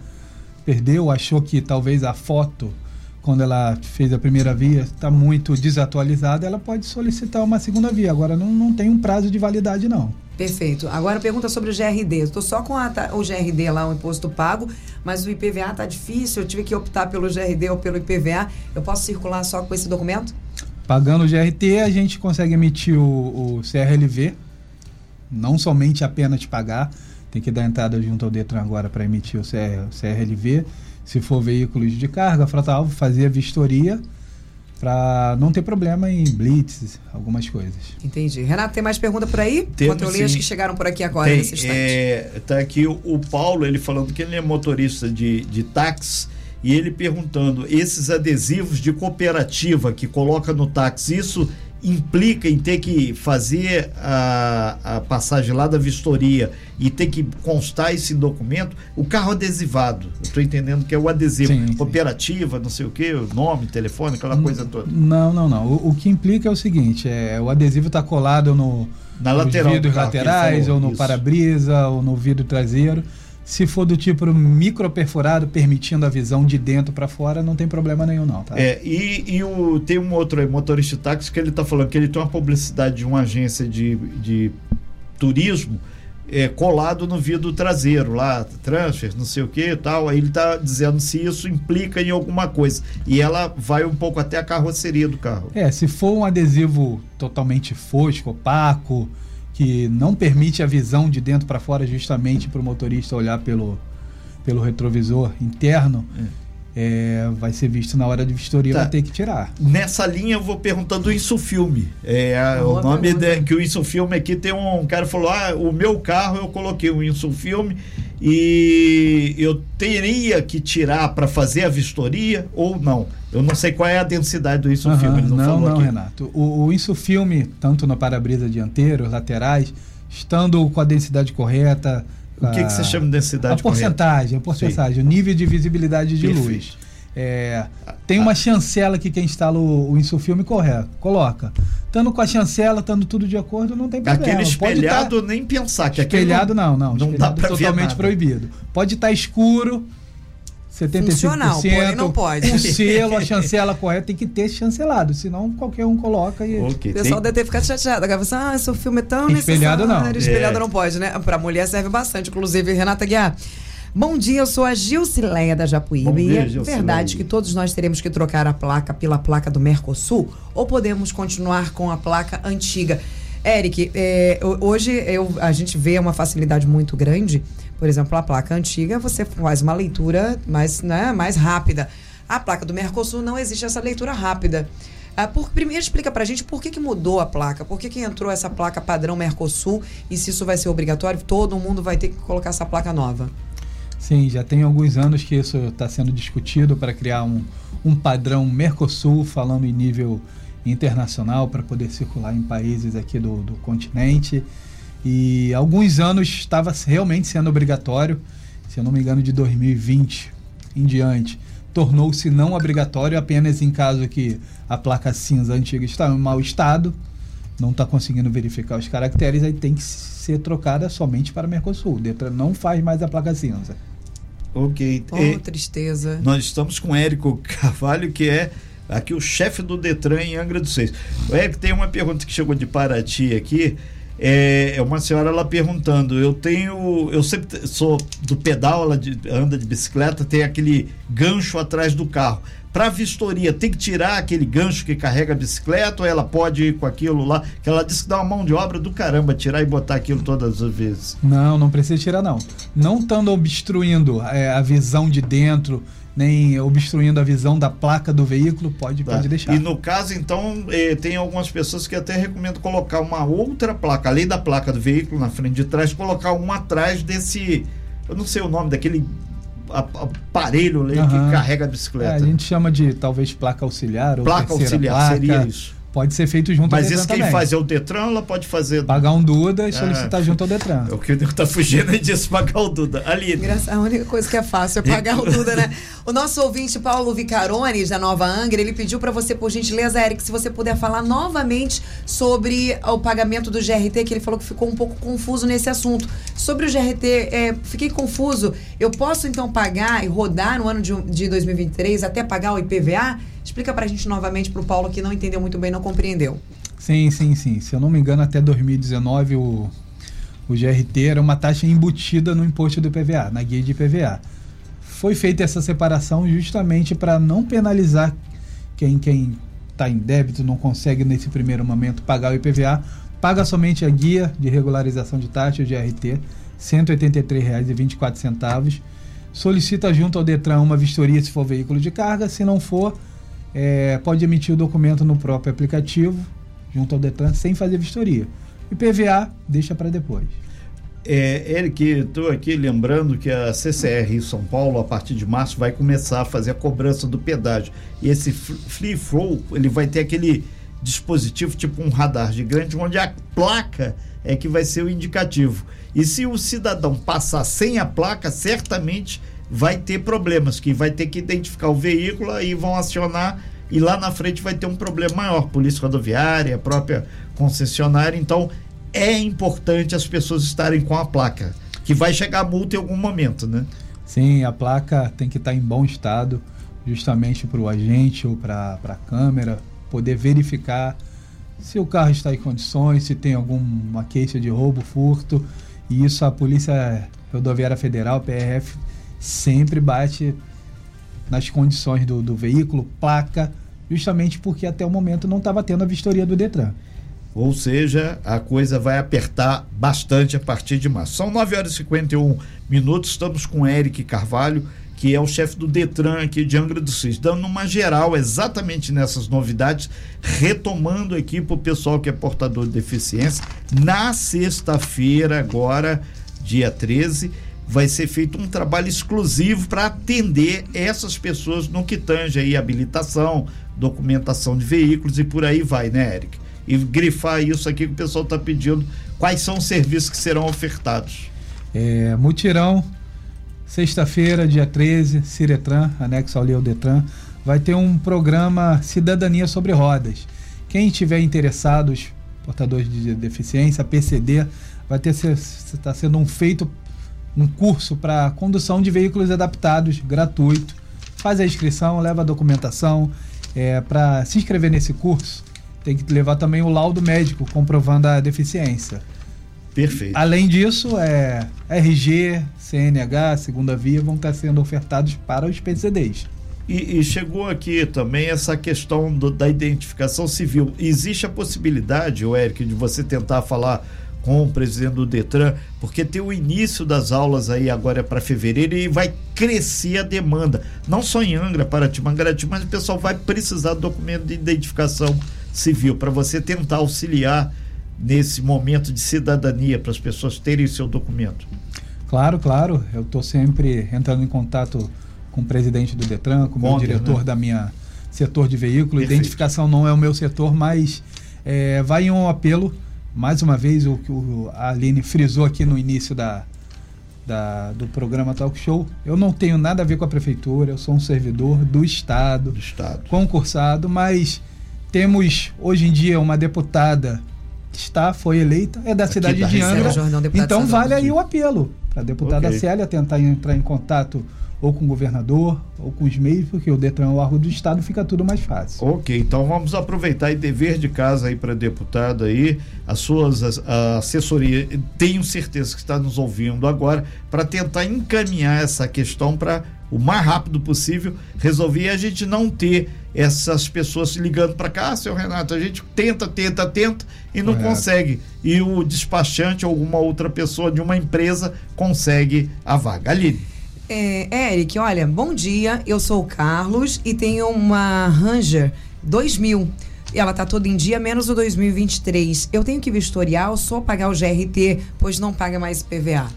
perdeu, achou que talvez a foto, quando ela fez a primeira via, está muito desatualizada, ela pode solicitar uma segunda via. Agora, não, não tem um prazo de validade, não. Perfeito. Agora pergunta sobre o GRD. Tô só com a o GRD lá, o imposto pago, mas o IPVA tá difícil. Eu tive que optar pelo GRD ou pelo IPVA. Eu posso circular só com esse documento? Pagando o GRT, a gente consegue emitir o, o CRLV, não somente apenas pagar, tem que dar entrada junto ao Detran agora para emitir o CR, CRLV. Se for veículos de carga, frota alvo, fazer a vistoria para não ter problema em blitz, algumas coisas. Entendi. Renato, tem mais pergunta por aí? Temos, sim. que chegaram por aqui agora, Tem, nesse instante. é, tá aqui o, o Paulo, ele falando que ele é motorista de, de táxi e ele perguntando, esses adesivos de cooperativa que coloca no táxi, isso implica em ter que fazer a, a passagem lá da vistoria e ter que constar esse documento, o carro adesivado, estou entendendo que é o adesivo, Sim, sim. cooperativa, não sei o que, nome, telefone, aquela coisa toda. Não, não, não. O, o que implica é o seguinte: é, o adesivo está colado no, Na lateral vidros carro, laterais, ou no para-brisa, ou no vidro traseiro. Se for do tipo microperforado, permitindo a visão de dentro para fora, não tem problema nenhum, não, tá? É, e, e o, tem um outro aí, motorista de táxi, que ele está falando que ele tem uma publicidade de uma agência de, de turismo é, colado no vidro traseiro, lá, transfer, não sei o que e tal. Aí ele está dizendo se isso implica em alguma coisa. E ela vai um pouco até a carroceria do carro. É, se for um adesivo totalmente fosco, opaco, que não permite a visão de dentro para fora, justamente para o motorista olhar pelo, pelo retrovisor interno, é, vai ser visto na hora de vistoria, Tá. vai ter que tirar. Nessa linha eu vou perguntando do Insufilme. É, o nome pergunta. de, que o Insufilme aqui tem um, um cara falou: "Ah, o meu carro eu coloquei um Insufilme e eu teria que tirar para fazer a vistoria ou não? Eu não sei qual é a densidade do Insufilme, ele não, não, falou não, aqui. Renato. O, o insufilme, tanto no para-brisa dianteiro, os laterais, estando com a densidade correta. O que, a- que você chama de densidade A porcentagem, a porcentagem, o nível de visibilidade de Perfeito. luz. É, tem uma chancela que quem instala o, o insufilme correto, coloca. Estando com a chancela, estando tudo de acordo, não tem problema. Aquele Pode espelhado tá- nem pensar que espelhado não, não. não dá pra ver totalmente proibido. Pode estar escuro, 75%. Funcional, porém não pode. O selo, a chancela correta tem que ter chancelado, senão qualquer um coloca e Ok, O pessoal tem- deve ter ficado chateado. Agora você, ah, seu filme é tão Espelhado necessário. não. Espelhado É. não pode, né? Pra mulher serve bastante, inclusive, Renata Guiar. Bom dia, eu sou a Gilcileia da Japuíba. Bom e dia, é Gilcileia. verdade que todos nós teremos que trocar a placa pela placa do Mercosul ou podemos continuar com a placa antiga? Eric, é, ho- hoje eu- a gente vê uma facilidade muito grande. Por exemplo, a placa antiga, você faz uma leitura mais, né, mais rápida. A placa do Mercosul não existe essa leitura rápida. Ah, por, primeiro explica pra gente por que, que mudou a placa, por que, que entrou essa placa padrão Mercosul e se isso vai ser obrigatório, todo mundo vai ter que colocar essa placa nova. Sim, já tem alguns anos que isso está sendo discutido para criar um, um padrão Mercosul, falando em nível internacional, para poder circular em países aqui do, do continente. E alguns anos estava realmente sendo obrigatório, se eu não me engano, de 2020 em diante. Tornou-se não obrigatório apenas em caso que a placa cinza antiga está em mau estado, não está conseguindo verificar os caracteres, aí tem que ser trocada somente para Mercosul. O Detran não faz mais a placa cinza. Ok. Oh, É, tristeza. Nós estamos com o Érico Carvalho, que é aqui o chefe do Detran em Angra dos Seis. O Érico, tem uma pergunta que chegou de Paraty aqui. É, é uma senhora ela perguntando. Eu tenho. Eu sempre sou do pedal, ela de- anda de bicicleta, tem aquele gancho atrás do carro. Para vistoria, tem que tirar aquele gancho que carrega a bicicleta ou ela pode ir com aquilo lá? Que ela disse que dá uma mão de obra do caramba tirar e botar aquilo todas as vezes. Não, não precisa tirar não. Não estando obstruindo é, a visão de dentro, nem obstruindo a visão da placa do veículo, pode, Tá? pode deixar. E no caso, então, eh, tem algumas pessoas que até recomendo colocar uma outra placa, além da placa do veículo na frente de trás, colocar uma atrás desse. Eu não sei o nome daquele aparelho ali Aham. que carrega a É, bicicleta. a gente chama de talvez placa auxiliar ou placa auxiliar, placa. seria isso. Pode ser feito junto Mas ao isso Detran quem também. faz é o Detran, ela pode fazer. Pagar um Duda e Ah. solicitar junto ao Detran. É o que o nego tá fugindo é disso, pagar o Duda. Ali. Engraçado, a única coisa que é fácil é pagar o Duda, né? O nosso ouvinte Paulo Vicarones, da Nova Angra, ele pediu pra você, por gentileza, Eric, se você puder falar novamente sobre o pagamento do GRT, que ele falou que ficou um pouco confuso nesse assunto. Sobre o GRT, é, fiquei confuso. Eu posso então pagar e rodar no ano de, de 2023 até pagar o IPVA? Explica pra gente novamente pro Paulo que não entendeu muito bem, não compreendeu. Sim, sim, sim. Se eu não me engano, até 2019 o, o GRT era uma taxa embutida no imposto do IPVA, na guia de IPVA. Foi feita essa separação justamente para não penalizar quem quem está em débito, não consegue nesse primeiro momento pagar o IPVA, paga somente a guia de regularização de taxa, o GRT, R$ 183,24. Solicita junto ao Detran uma vistoria se for veículo de carga, se não for, é, pode emitir o documento no próprio aplicativo, junto ao Detran, sem fazer vistoria. E PVA, deixa para depois. É, Eric, estou aqui lembrando que a CCR em São Paulo, a partir de março, vai começar a fazer a cobrança do pedágio. E esse Free Flow, ele vai ter aquele dispositivo, tipo um radar gigante, onde a placa é que vai ser o indicativo. E se o cidadão passar sem a placa, certamente vai ter problemas, que vai ter que identificar o veículo, aí vão acionar e lá na frente vai ter um problema maior, polícia rodoviária, própria concessionária, então é importante as pessoas estarem com a placa, que vai chegar a multa em algum momento, né? Sim, a placa tem que estar em bom estado, justamente para o agente ou para a câmera poder verificar se o carro está em condições, se tem alguma queixa de roubo, furto. E isso a Polícia Rodoviária Federal, PRF, sempre bate nas condições do, do veículo, placa, justamente porque até o momento não estava tendo a vistoria do Detran. Ou seja, a coisa vai apertar bastante a partir de março. São 9 horas e 51 minutos, estamos com Eric Carvalho, que é o chefe do Detran aqui de Angra dos Reis, dando uma geral exatamente nessas novidades, retomando aqui para o pessoal que é portador de deficiência. Na sexta-feira, agora, dia 13, vai ser feito um trabalho exclusivo para atender essas pessoas no que tange aí habilitação, documentação de veículos e por aí vai, né, Eric? E grifar isso aqui que o pessoal está pedindo, quais são os serviços que serão ofertados? É, mutirão, sexta-feira, dia 13, Ciretran, anexo ao Leo Detran, vai ter um programa Cidadania sobre Rodas. Quem tiver interessados, portadores de deficiência, PCD, vai ter está sendo um feito um curso para condução de veículos adaptados, gratuito. Faz a inscrição, leva a documentação. É, para se inscrever nesse curso, tem que levar também o laudo médico comprovando a deficiência. Perfeito. Além disso, é, RG, CNH, segunda via vão estar sendo ofertados para os PCDs. E, e chegou aqui também essa questão do, da identificação civil. Existe a possibilidade, o Eric, de você tentar falar com o presidente do Detran, porque tem o início das aulas aí agora para fevereiro e vai crescer a demanda, não só em Angra, Paraty, Mangarati, mas o pessoal vai precisar do documento de identificação civil para você tentar auxiliar nesse momento de cidadania para as pessoas terem seu documento. Claro, claro, eu estou sempre entrando em contato com o presidente do Detran, com o meu diretor né? da minha setor de veículo. Perfeito. Identificação não é o meu setor, mas é, vai em um apelo mais uma vez o que a Aline frisou aqui no início da, da, do programa Talk Show, eu não tenho nada a ver com a prefeitura, eu sou um servidor do Estado, do Estado. concursado, mas temos hoje em dia uma deputada que está, foi eleita, é da Aqui cidade de Angra, então vale aí o apelo para a deputada okay. Célia tentar entrar em contato ou com o governador, ou com os meios, porque o Detran é o órgão do Estado, fica tudo mais fácil. Ok, então vamos aproveitar e dever de casa aí para deputado aí, as suas a assessoria, tenho certeza que está nos ouvindo agora, para tentar encaminhar essa questão para o mais rápido possível resolver e a gente não ter essas pessoas ligando para cá, ah, seu Renato, a gente tenta, tenta, tenta e não Correto. consegue. E o despachante ou alguma outra pessoa de uma empresa consegue a vaga. Aline. É, Eric, olha, bom dia. Eu sou o Carlos e tenho uma Ranger 2000. Ela tá toda em dia, menos o 2023. Eu tenho que vistoriar ou só pagar o GRT, pois não paga mais PVA?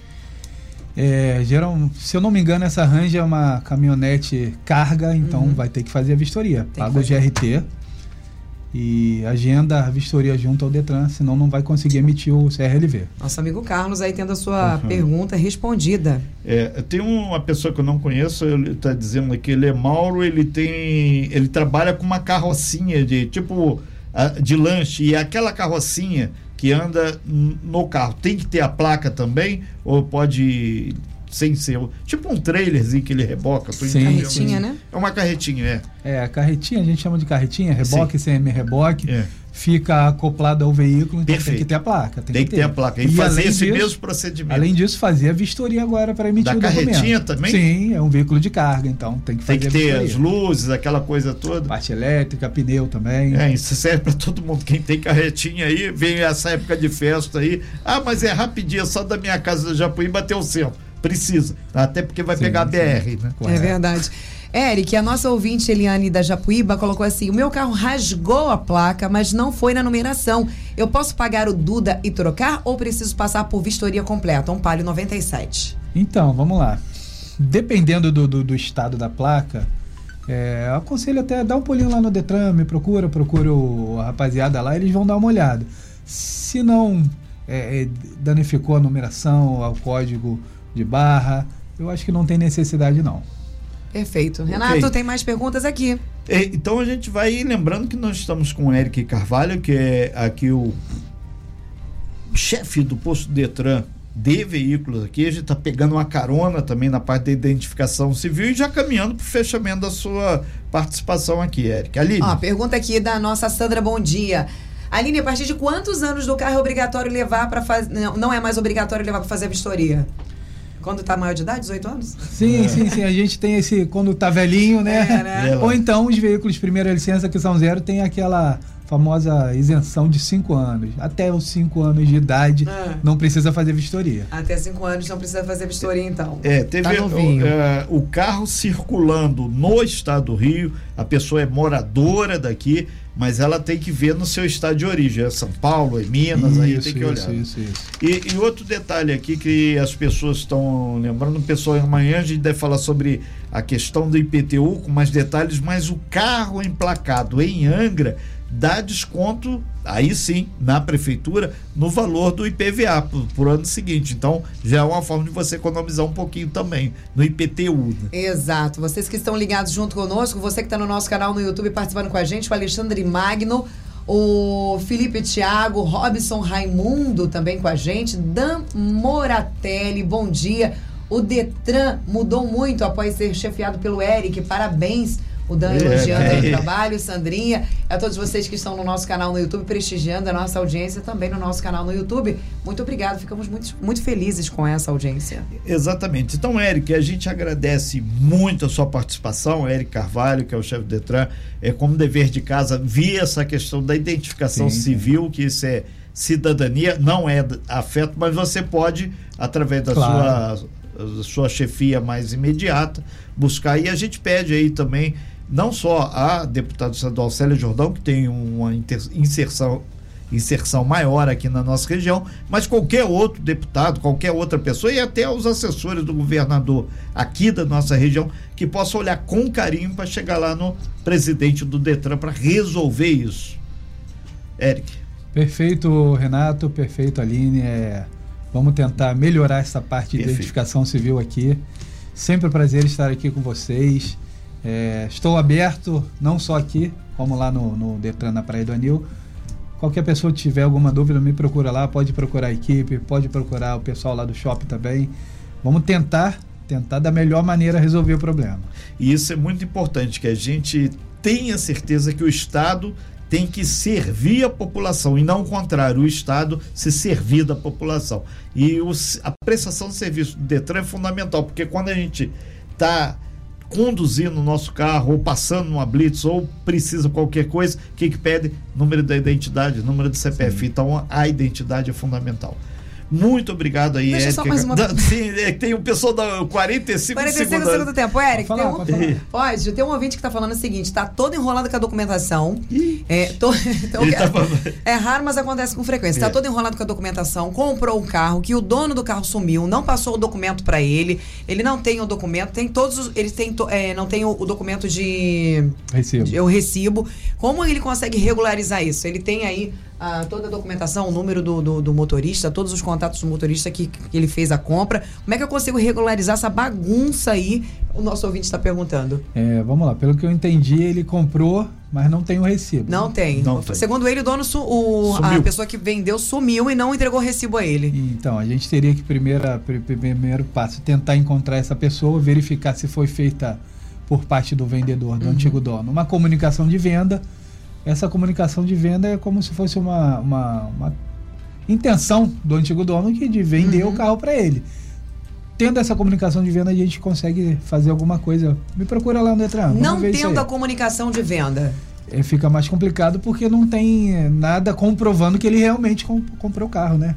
É, geral, se eu não me engano, essa Ranger é uma caminhonete carga, então uhum. vai ter que fazer a vistoria. Tem Paga o GRT e agenda a vistoria junto ao Detran, senão não vai conseguir emitir o CRLV. Nosso amigo Carlos aí tendo a sua uhum. pergunta respondida. É, tem uma pessoa que eu não conheço, ele está dizendo aqui, ele é Mauro, ele tem, ele trabalha com uma carrocinha de tipo de lanche e aquela carrocinha que anda no carro tem que ter a placa também ou pode sem ser. Tipo um trailerzinho que ele reboca. Sim. Carretinha, né? É uma carretinha, é. É, a carretinha, a gente chama de carretinha, reboque, CM-reboque. É. Fica acoplado ao veículo, então Perfeito. tem que ter a placa. Tem, tem que, ter. ter. a placa. E, e fazer esse disso, mesmo procedimento. Além disso, fazer a vistoria agora para emitir da o documento. carretinha também? Sim, é um veículo de carga, então tem que fazer Tem que ter as luzes, aquela coisa toda. Parte elétrica, pneu também. É, isso serve para todo mundo. Quem tem carretinha aí, vem essa época de festa aí. Ah, mas é rapidinho, só da minha casa do Japuí bater o centro. Precisa. Até porque vai sim, pegar a BR, né? É verdade. Eric, a nossa ouvinte Eliane da Japuíba colocou assim: o meu carro rasgou a placa, mas não foi na numeração. Eu posso pagar o Duda e trocar ou preciso passar por vistoria completa? Um Palio 97. Então, vamos lá. Dependendo do, do, do estado da placa, é, aconselho até dar um pulinho lá no Detran, me procura, procura o, a rapaziada lá, eles vão dar uma olhada. Se não é, é danificou a numeração, o código de barra. Eu acho que não tem necessidade, não. Perfeito. Renato, okay. tem mais perguntas aqui. Então a gente vai lembrando que nós estamos com o Eric Carvalho, que é aqui o chefe do posto Detran de veículos aqui. A gente está pegando uma carona também na parte da identificação civil e já caminhando para o fechamento da sua participação aqui, Eric. Aline. Ó, pergunta aqui da nossa Sandra Bom Dia. Aline, a partir de quantos anos do carro é obrigatório levar para fazer. Não, não é mais obrigatório levar para fazer a vistoria? Quando está maior de idade, 18 anos? Sim, é. sim, sim. A gente tem esse, quando está velhinho, né? É, né? Ou então os veículos primeira licença que são zero tem aquela famosa isenção de 5 anos. Até os 5 anos de idade Ah. não precisa fazer vistoria. Até cinco anos não precisa fazer vistoria, então. É, teve Tá novinho. o, é, o carro circulando no estado do Rio, a pessoa é moradora daqui, mas ela tem que ver no seu estado de origem. É São Paulo, é Minas, aí tem que isso, olhar. isso, isso. E, e outro detalhe aqui que as pessoas estão lembrando, pessoal, amanhã a gente deve falar sobre a questão do IPTU com mais detalhes, mas o carro emplacado em Angra dá desconto, aí sim, na prefeitura, no valor do IPVA por, por ano seguinte. Então, já é uma forma de você economizar um pouquinho também no IPTU. né? Exato. Vocês que estão ligados junto conosco, você que está no nosso canal no YouTube participando com a gente, o Alexandre Magno, o Felipe Thiago, Robson Raimundo também com a gente, Dan Moratelli, bom dia. O Detran mudou muito após ser chefiado pelo Eric, parabéns. O Dan É, elogiando aí é. o trabalho, Sandrinha, a todos vocês que estão no nosso canal no YouTube, prestigiando a nossa audiência também no nosso canal no YouTube. Muito obrigado, ficamos muito, muito felizes com essa audiência. Exatamente. Então, Eric, a gente agradece muito a sua participação, Eric Carvalho, que é o chefe do Detran, é como dever de casa, via essa questão da identificação Sim, civil, que isso é cidadania, não é afeto, mas você pode, através da Claro. sua, da sua chefia mais imediata, buscar. E a gente pede aí também, não só a deputada estadual Célia Jordão, que tem uma inserção inserção maior aqui na nossa região, mas qualquer outro deputado, qualquer outra pessoa e até os assessores do governador aqui da nossa região que possa olhar com carinho para chegar lá no presidente do Detran para resolver isso. Eric. Perfeito, Renato. Perfeito, Aline. É, vamos tentar melhorar essa parte de Perfeito. identificação civil aqui. Sempre um prazer estar aqui com vocês. É, estou aberto, não só aqui, como lá no, no Detran na Praia do Anil. Qualquer pessoa que tiver alguma dúvida, me procura lá. Pode procurar a equipe, pode procurar o pessoal lá do shopping também. Vamos tentar, tentar da melhor maneira resolver o problema. E isso é muito importante, que a gente tenha certeza que o Estado tem que servir a população e não o contrário, o Estado se servir da população. E a prestação de serviço do Detran é fundamental, porque quando a gente está conduzindo o nosso carro ou passando numa blitz ou precisa qualquer coisa, o que, que pede? Número da identidade, número do CPF. Então a identidade é fundamental. Muito obrigado aí, Deixa Érica. só mais uma- Da- Sim, é, tem o pessoal da 45 45 segundos. segundo tempo. Eric, Pode falar, tem um, pode falar. pode, tem um ouvinte que tá falando o seguinte: tá todo enrolado com a documentação. É, to- <laughs> então, tava- é raro, mas acontece com frequência. Tá É. todo enrolado com a documentação, comprou o carro, que o dono do carro sumiu, não passou o documento pra ele, ele não tem o documento, tem todos os. Ele tem, to- é, não tem o, o documento de. Recibo. de- o recibo. Como ele consegue regularizar isso? Ele tem aí ah, toda a documentação, o número do, do, do motorista, todos os contatos do motorista que, que ele fez a compra. Como é que eu consigo regularizar essa bagunça aí? O nosso ouvinte está perguntando. É, vamos lá, pelo que eu entendi, ele comprou, mas não tem o recibo. Não tem. Não tem. Segundo ele, o dono, su- o, a pessoa que vendeu sumiu e não entregou o recibo a ele. Então, a gente teria que, primeira, pri- pri- primeiro passo, tentar encontrar essa pessoa, verificar se foi feita por parte do vendedor, do antigo dono, uma comunicação de venda. Essa comunicação de venda é como se fosse uma, uma, uma intenção do antigo dono que de vender o carro para ele. Tendo essa comunicação de venda, a gente consegue fazer alguma coisa. Me procura lá no Detran. não tendo a comunicação de venda. É, fica mais complicado porque não tem eh, nada comprovando que ele realmente com- comprou o carro, né?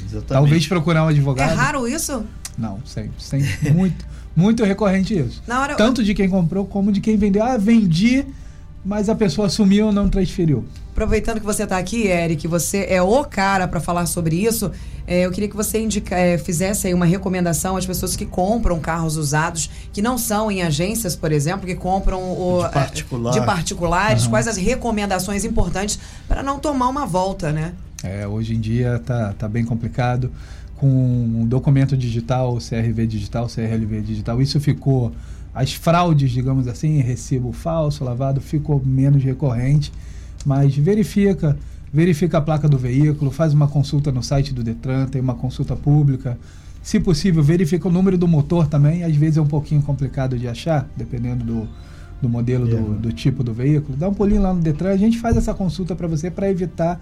Exatamente. Talvez procurar um É advogado. raro isso? Não, sempre. sempre muito, muito recorrente isso. Na hora. Tanto de quem comprou como de quem vendeu. Ah, vendi, mas a pessoa sumiu ou não transferiu. Aproveitando que você está aqui, Eric, você é o cara para falar sobre isso. é, eu queria que você indica, é, fizesse aí uma recomendação às pessoas que compram carros usados, que não são em agências, por exemplo, que compram o, De é, particular. de particulares. Aham. Quais as recomendações importantes para não tomar uma volta, né? É, hoje em dia tá, tá bem complicado. Com um documento digital, CRV digital, CRLV digital, isso ficou. As fraudes, digamos assim, recibo falso, lavado, ficou menos recorrente. Mas verifica, verifica a placa do veículo, faz uma consulta no site do Detran, tem uma consulta pública. Se possível, verifica o número do motor também. Às vezes é um pouquinho complicado de achar, dependendo do, do modelo, do, É. do tipo do veículo. Dá um pulinho lá no Detran, a gente faz essa consulta para você para evitar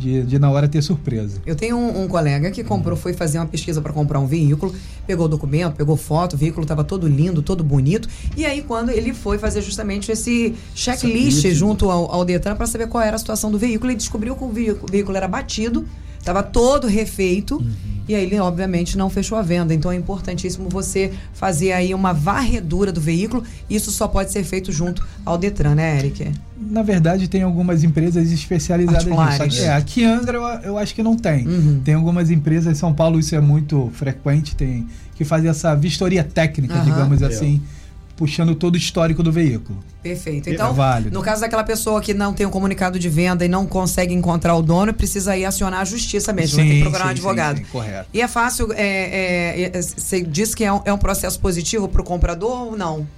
de, de, na hora ter surpresa. Eu tenho um, um colega que comprou, foi fazer uma pesquisa para comprar um veículo, pegou documento, pegou foto, o veículo estava todo lindo, todo bonito. E aí, quando ele foi fazer justamente esse checklist junto ao, ao Detran para saber qual era a situação do veículo, ele descobriu que o o veículo era batido, estava todo refeito. Uhum. E aí ele, obviamente, não fechou a venda. Então é importantíssimo você fazer aí uma varredura do veículo. Isso só pode ser feito junto ao Detran, né, Eric? Na verdade, tem algumas empresas especializadas nisso. É, aqui em Angra eu, eu acho que não tem. Uhum. Tem algumas empresas, em São Paulo isso é muito frequente, tem que fazer essa vistoria técnica, uhum. digamos assim. É puxando todo o histórico do veículo. Perfeito. Então, é no caso daquela pessoa que não tem um comunicado de venda e não consegue encontrar o dono, precisa ir acionar a justiça mesmo, sim, tem que procurar sim, um advogado. Sim, correto. E é fácil, é, é, é, você disse que é um, é um processo positivo para o comprador ou não?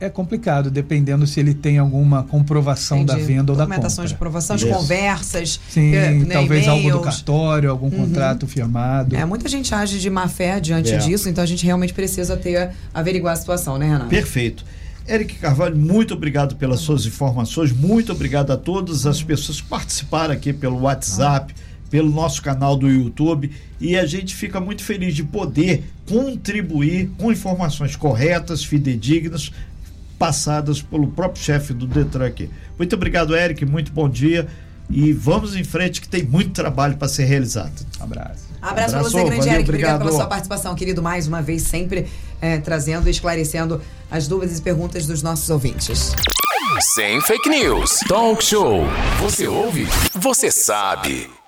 É complicado, dependendo se ele tem alguma comprovação Entendi. da venda ou da compra. Documentação de aprovação, de conversas. Sim, né, talvez algo do cartório, algum uhum. contrato firmado. É, muita gente age de má fé diante é. disso, então a gente realmente precisa ter, averiguar a situação, né, Renato? Perfeito. Eric Carvalho, muito obrigado pelas suas informações, muito obrigado a todas as pessoas que participaram aqui pelo WhatsApp, pelo nosso canal do YouTube e a gente fica muito feliz de poder contribuir com informações corretas, fidedignas passadas pelo próprio chefe do Detran aqui. Muito obrigado, Eric, muito bom dia e vamos em frente que tem muito trabalho para ser realizado. Um abraço. Abraço, para você, grande valeu, Eric. Obrigado. obrigado pela sua participação, querido, mais uma vez, sempre é, trazendo e esclarecendo as dúvidas e perguntas dos nossos ouvintes. Sem fake news. Talk show. Você ouve? Você sabe.